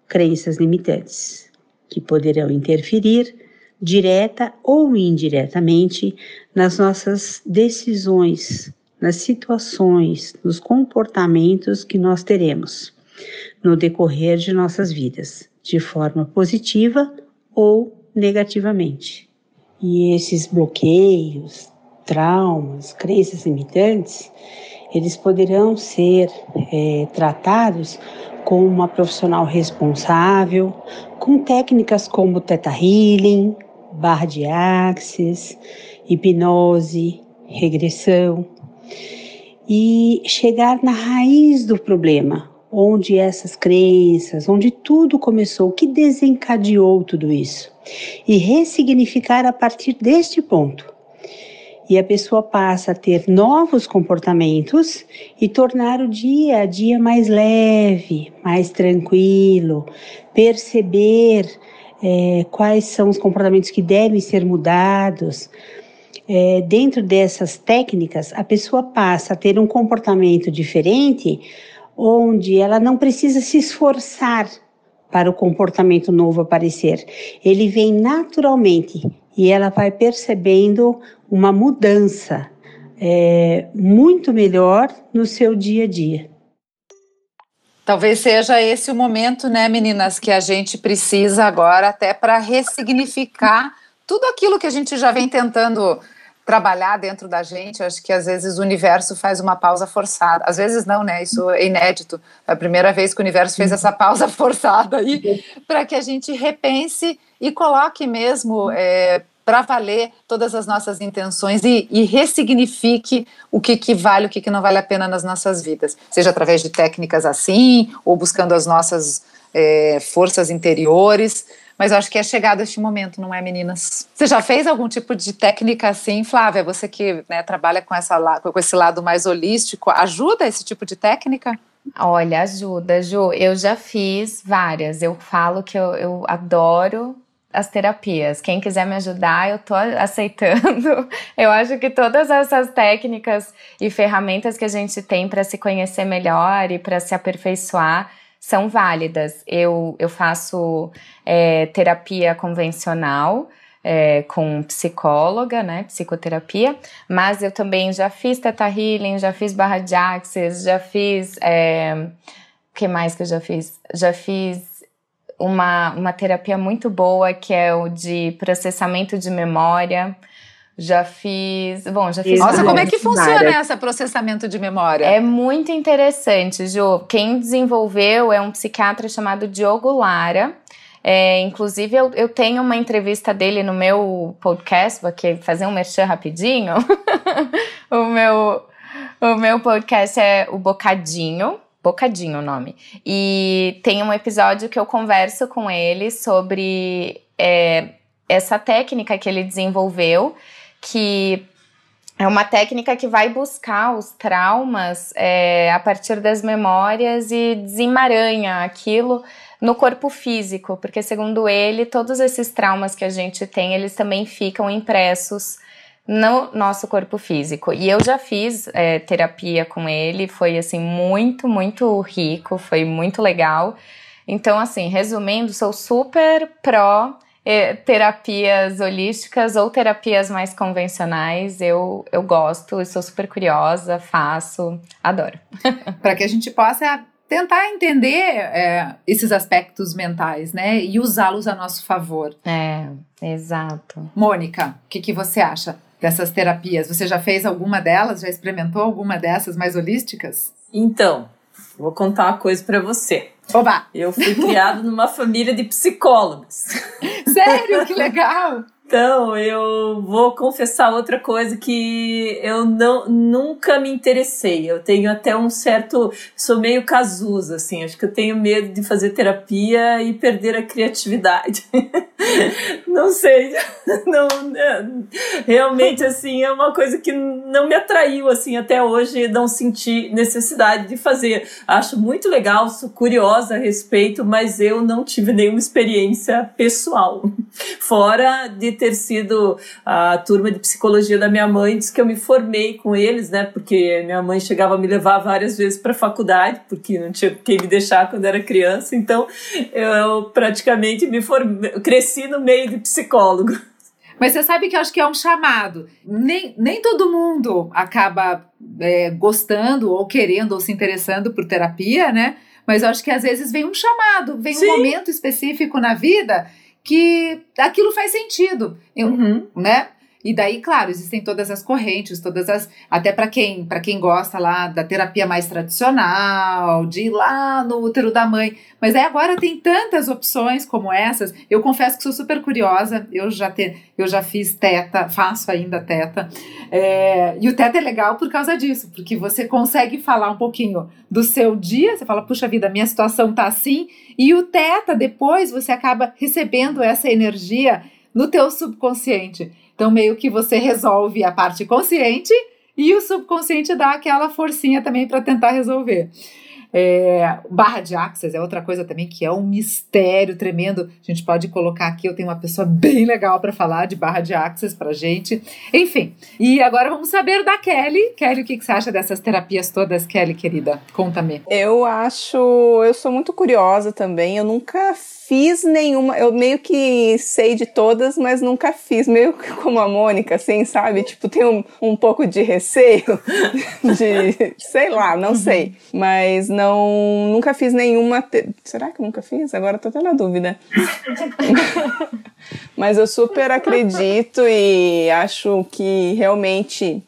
crenças limitantes, que poderão interferir direta ou indiretamente nas nossas decisões, nas situações, nos comportamentos que nós teremos no decorrer de nossas vidas, de forma positiva ou negativamente. E esses bloqueios, traumas, crenças limitantes, eles poderão ser é, tratados com uma profissional responsável, com técnicas como Theta Healing, barra de axis, hipnose, regressão. E chegar na raiz do problema, onde essas crenças, onde tudo começou, o que desencadeou tudo isso, e ressignificar a partir deste ponto. E a pessoa passa a ter novos comportamentos e tornar o dia a dia mais leve, mais tranquilo, perceber é, quais são os comportamentos que devem ser mudados. É, dentro dessas técnicas, a pessoa passa a ter um comportamento diferente onde ela não precisa se esforçar para o comportamento novo aparecer. Ele vem naturalmente e ela vai percebendo uma mudança é, muito melhor no seu dia a dia. Talvez seja esse o momento, né, meninas, que a gente precisa agora até para ressignificar tudo aquilo que a gente já vem tentando trabalhar dentro da gente. Acho que às vezes o universo faz uma pausa forçada. Às vezes não, né? Isso é inédito. É a primeira vez que o universo fez essa pausa <laughs> forçada aí para que a gente repense e coloque mesmo é, para valer todas as nossas intenções e, e ressignifique o que, que vale, o que, que não vale a pena nas nossas vidas. Seja através de técnicas assim, ou buscando as nossas é, forças interiores. Mas eu acho que é chegado este momento, não é, meninas? Você já fez algum tipo de técnica assim, Flávia? Você que né, trabalha com, essa, com esse lado mais holístico, ajuda esse tipo de técnica? Olha, ajuda, Ju. Eu já fiz várias. Eu falo que eu, eu adoro as terapias. Quem quiser me ajudar, eu tô aceitando. <laughs> Eu acho que todas essas técnicas e ferramentas que a gente tem para se conhecer melhor e para se aperfeiçoar são válidas. Eu, eu faço é, terapia convencional. É, com psicóloga, né, psicoterapia, mas eu também já fiz Teta Healing, já fiz Barra de Axis, já fiz, é, o que mais que eu já fiz? Já fiz uma, uma terapia muito boa que é o de processamento de memória, já fiz. Bom, já fiz. Nossa, como é que funciona esse processamento de memória? É muito interessante, Ju. Quem desenvolveu é um psiquiatra chamado Diogo Lara. É, inclusive, eu, eu tenho uma entrevista dele no meu podcast, vou aqui fazer um merchan rapidinho. <laughs> o, meu, o meu podcast é o Bocadinho. Bocadinho o nome. E tem um episódio que eu converso com ele sobre é, essa técnica que ele desenvolveu que é uma técnica que vai buscar os traumas é, a partir das memórias e desemaranha aquilo no corpo físico, porque segundo ele, todos esses traumas que a gente tem, eles também ficam impressos no nosso corpo físico. E eu já fiz é, terapia com ele, foi assim muito, muito rico, foi muito legal. Então, assim, resumindo, sou super pró é, terapias holísticas ou terapias mais convencionais. Eu, eu gosto, eu sou super curiosa, faço, adoro. <laughs> Para que a gente possa tentar entender é, esses aspectos mentais, né? E usá-los a nosso favor. É, exato. Mônica, o que, que você acha dessas terapias? Você já fez alguma delas? Já experimentou alguma dessas mais holísticas? Então, vou contar uma coisa para você. Oba! Eu fui criado numa família de psicólogos. <laughs> Sério? Que legal! Então, eu vou confessar outra coisa que eu não, nunca me interessei. Eu tenho até um certo. Sou meio casusa, assim. Acho que eu tenho medo de fazer terapia e perder a criatividade. <laughs> não sei. <laughs> Não, realmente, assim, é uma coisa que não me atraiu, assim, até hoje. Não senti necessidade de fazer. Acho muito legal, sou curiosa a respeito, mas eu não tive nenhuma experiência pessoal. <laughs> Fora de ter sido a turma de psicologia da minha mãe, diz que eu me formei com eles, né? Porque minha mãe chegava a me levar várias vezes para a faculdade, porque não tinha quem me deixar quando era criança. Então, eu praticamente me formei, cresci no meio de psicólogo. Mas você sabe que eu acho que é um chamado. Nem, nem todo mundo acaba é, gostando ou querendo ou se interessando por terapia, né? Mas eu acho que às vezes vem um chamado, vem Sim. um momento específico na vida que aquilo faz sentido, eu, uhum. né? E daí, claro, existem todas as correntes, todas as. Até para quem, para quem gosta lá da terapia mais tradicional, de ir lá no útero da mãe. Mas aí agora tem tantas opções como essas. Eu confesso que sou super curiosa. Eu já, te, eu já fiz teta, faço ainda teta. É, e o teta é legal por causa disso, porque você consegue falar um pouquinho do seu dia. Você fala, puxa vida, minha situação tá assim. E o teta, depois, você acaba recebendo essa energia no teu subconsciente. Então, meio que você resolve a parte consciente e o subconsciente dá aquela forcinha também para tentar resolver. É, barra de Axis é outra coisa também que é um mistério tremendo. A gente pode colocar aqui, eu tenho uma pessoa bem legal para falar de barra de Axis pra gente. Enfim, e agora vamos saber da Kelly. Kelly, o que, que você acha dessas terapias todas, Kelly, querida? Conta-me. Eu acho, eu sou muito curiosa também. Eu nunca fiz nenhuma, eu meio que sei de todas, mas nunca fiz, meio que como a Mônica, assim, sabe? Tipo, tem um, um pouco de receio, <laughs> de, sei lá, não uhum. sei. Mas não, nunca fiz nenhuma. Te... Será que eu nunca fiz? Agora tô até na dúvida. <laughs> mas eu super acredito e acho que realmente.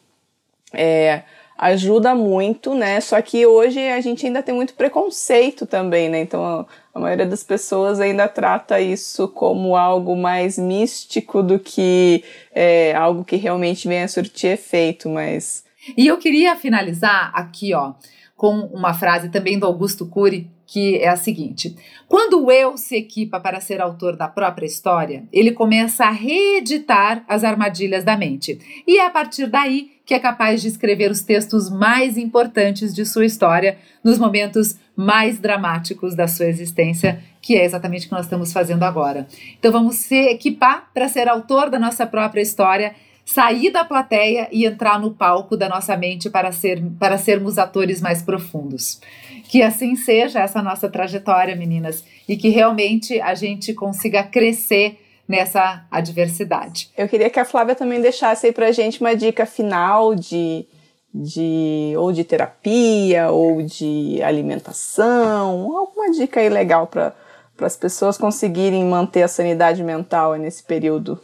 É, ajuda muito, né? Só que hoje a gente ainda tem muito preconceito também, né? Então a maioria das pessoas ainda trata isso como algo mais místico do que é, algo que realmente venha a surtir efeito, mas. E eu queria finalizar aqui, ó, com uma frase também do Augusto Cury, que é a seguinte: quando o eu se equipa para ser autor da própria história, ele começa a reeditar as armadilhas da mente. E é a partir daí que é capaz de escrever os textos mais importantes de sua história nos momentos mais dramáticos da sua existência, que é exatamente o que nós estamos fazendo agora. Então vamos se equipar para ser autor da nossa própria história sair da plateia e entrar no palco da nossa mente para, ser, para sermos atores mais profundos. Que assim seja essa nossa trajetória, meninas, e que realmente a gente consiga crescer nessa adversidade. Eu queria que a Flávia também deixasse aí pra gente uma dica final de, de ou de terapia ou de alimentação, alguma dica aí legal para as pessoas conseguirem manter a sanidade mental nesse período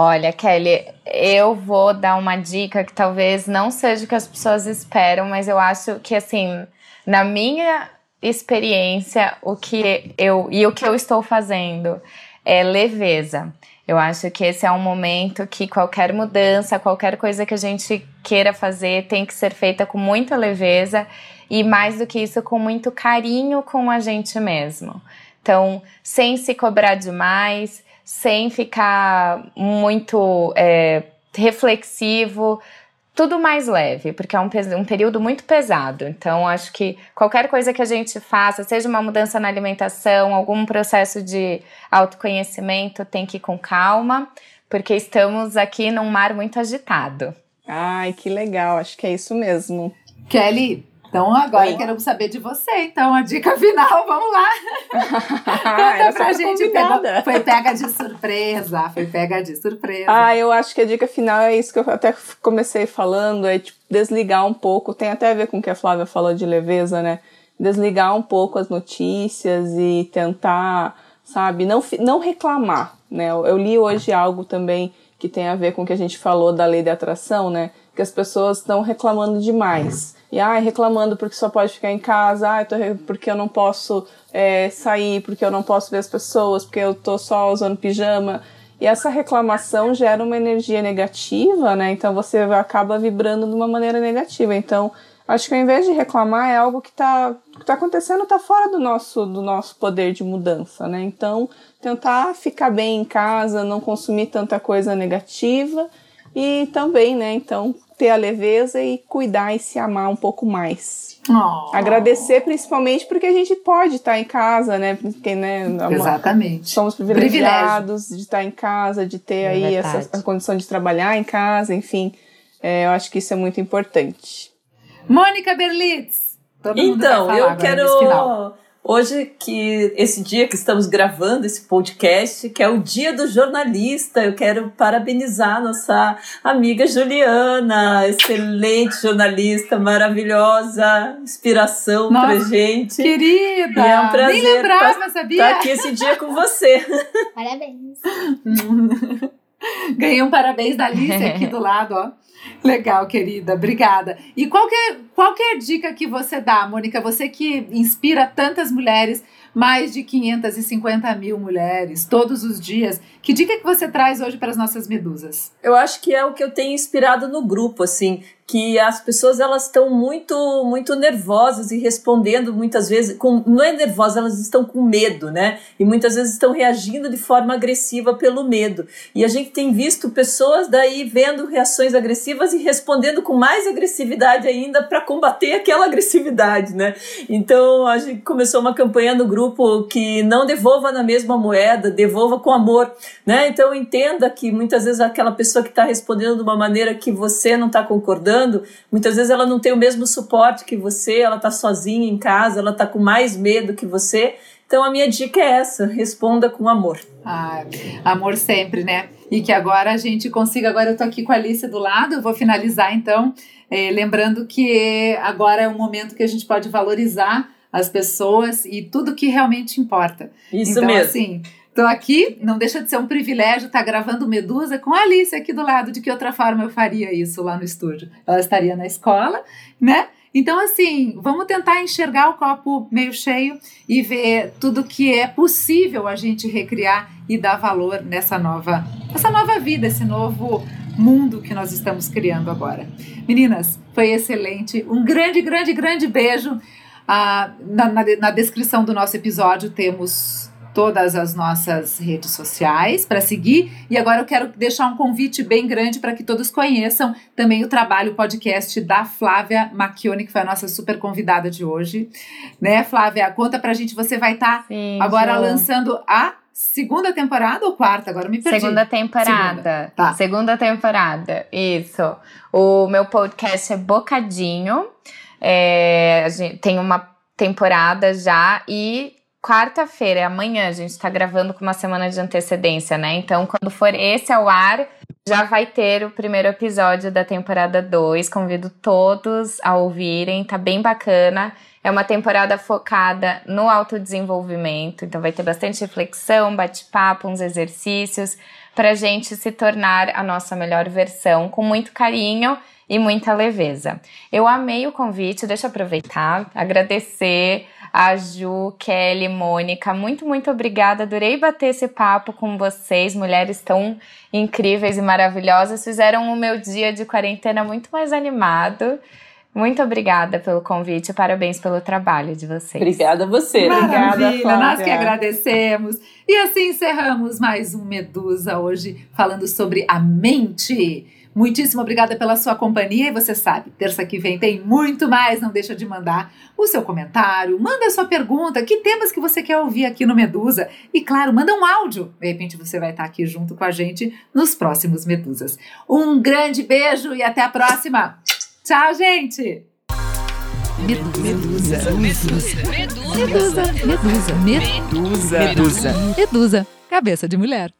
Olha, Kelly, eu vou dar uma dica que talvez não seja o que as pessoas esperam, mas eu acho que, assim, na minha experiência, o que eu e o que eu estou fazendo é leveza. Eu acho que esse é um momento que qualquer mudança, qualquer coisa que a gente queira fazer tem que ser feita com muita leveza e mais do que isso, com muito carinho com a gente mesmo. Então, sem se cobrar demais, sem ficar muito é, reflexivo, tudo mais leve, porque é um, um, período muito pesado. Então, acho que qualquer coisa que a gente faça, seja uma mudança na alimentação, algum processo de autoconhecimento, tem que ir com calma, porque estamos aqui num mar muito agitado. Ai, que legal, acho que é isso mesmo. Kelly, então agora Oi. queremos saber de você. Então a dica final, vamos lá. <laughs> Conta pra gente. Pegou, foi pega de surpresa. Foi pega de surpresa. Ah, eu acho que a dica final é isso que eu até comecei falando, é tipo, desligar um pouco. Tem até a ver com o que a Flávia falou de leveza, né? Desligar um pouco as notícias e tentar, sabe, não, não reclamar, né? Eu, eu li hoje algo também que tem a ver com o que a gente falou da lei de atração, né? Que as pessoas estão reclamando demais e ai, reclamando porque só pode ficar em casa, ai, porque eu não posso é, sair, porque eu não posso ver as pessoas, porque eu tô só usando pijama. E essa reclamação gera uma energia negativa, né? Então você acaba vibrando de uma maneira negativa. Então, acho que ao invés de reclamar, é algo que está tá acontecendo, está fora do nosso, do nosso poder de mudança, né? Então, tentar ficar bem em casa, não consumir tanta coisa negativa e também, né? Então, ter a leveza e cuidar e se amar um pouco mais. Oh. Agradecer principalmente porque a gente pode estar em casa, né? Porque, né? Exatamente. Somos privilegiados Privilégio. de estar em casa, de ter é aí essa a condição de trabalhar em casa, enfim. É, eu acho que isso é muito importante. Mônica Berlitz. então, eu quero Hoje, que esse dia que estamos gravando esse podcast, que é o Dia do Jornalista, eu quero parabenizar nossa amiga Juliana, excelente jornalista, maravilhosa, inspiração nossa, pra gente. Querida! E é um prazer nem lembrava, tá, sabia? estar aqui esse dia com você. Parabéns. <laughs> Ganhei um parabéns da Alice aqui do lado, ó. Legal, querida, obrigada. E qual que, é, qual que é dica que você dá, Mônica? Você que inspira tantas mulheres, mais de 550 mil mulheres, todos os dias. Que dica que você traz hoje para as nossas medusas? Eu acho que é o que eu tenho inspirado no grupo, assim, que as pessoas elas estão muito muito nervosas e respondendo muitas vezes com não é nervosa elas estão com medo né? E muitas vezes estão reagindo de forma agressiva pelo medo. E a gente tem visto pessoas daí vendo reações agressivas e respondendo com mais agressividade ainda para combater aquela agressividade né? Então a gente começou uma campanha no grupo que não devolva na mesma moeda devolva com amor né? Então entenda que muitas vezes aquela pessoa que está respondendo de uma maneira que você não está concordando muitas vezes ela não tem o mesmo suporte que você, ela está sozinha em casa, ela está com mais medo que você. Então a minha dica é essa: responda com amor. Ah, amor sempre, né? E que agora a gente consiga. Agora eu tô aqui com a Alice do lado, eu vou finalizar então, eh, lembrando que agora é um momento que a gente pode valorizar as pessoas e tudo que realmente importa. Isso então, mesmo. assim, Estou aqui, não deixa de ser um privilégio estar gravando Medusa com a Alice aqui do lado. De que outra forma eu faria isso lá no estúdio? Ela estaria na escola, né? Então, assim, vamos tentar enxergar o copo meio cheio e ver tudo que é possível a gente recriar e dar valor nessa nova, essa nova vida, esse novo mundo que nós estamos criando agora. Meninas, foi excelente. Um grande, grande, grande beijo. Ah, na, na, na descrição do nosso episódio temos todas as nossas redes sociais para seguir. E agora eu quero deixar um convite bem grande para que todos conheçam também o trabalho o podcast da Flávia Macchione, que foi a nossa super convidada de hoje. Né, Flávia? Conta pra gente, você vai estar tá agora já. lançando a segunda temporada ou quarta? Agora me perdi. Segunda temporada. Segunda. Tá. segunda temporada, isso. O meu podcast é Bocadinho. É, a gente tem uma temporada já e quarta-feira, amanhã, a gente está gravando com uma semana de antecedência, né? Então, quando for esse ao ar, já vai ter o primeiro episódio da temporada 2. Convido todos a ouvirem, tá bem bacana. É uma temporada focada no autodesenvolvimento, então vai ter bastante reflexão, bate-papo, uns exercícios para gente se tornar a nossa melhor versão com muito carinho e muita leveza. Eu amei o convite, deixa eu aproveitar, agradecer a Ju, Kelly, Mônica. Muito, muito obrigada. Adorei bater esse papo com vocês, mulheres tão incríveis e maravilhosas. Fizeram o meu dia de quarentena muito mais animado. Muito obrigada pelo convite, parabéns pelo trabalho de vocês. Obrigada a você. Maravilha, obrigada, nós que agradecemos. E assim encerramos mais um Medusa hoje falando sobre a mente. Muitíssimo obrigada pela sua companhia e você sabe, terça que vem tem muito mais, não deixa de mandar o seu comentário, manda a sua pergunta, que temas que você quer ouvir aqui no Medusa e claro, manda um áudio. De repente você vai estar aqui junto com a gente nos próximos Medusas. Um grande beijo e até a próxima. Tchau, gente. Medusa. Medusa. Medusa. Medusa. Medusa. Medusa. Medusa. Medusa. Cabeça de mulher.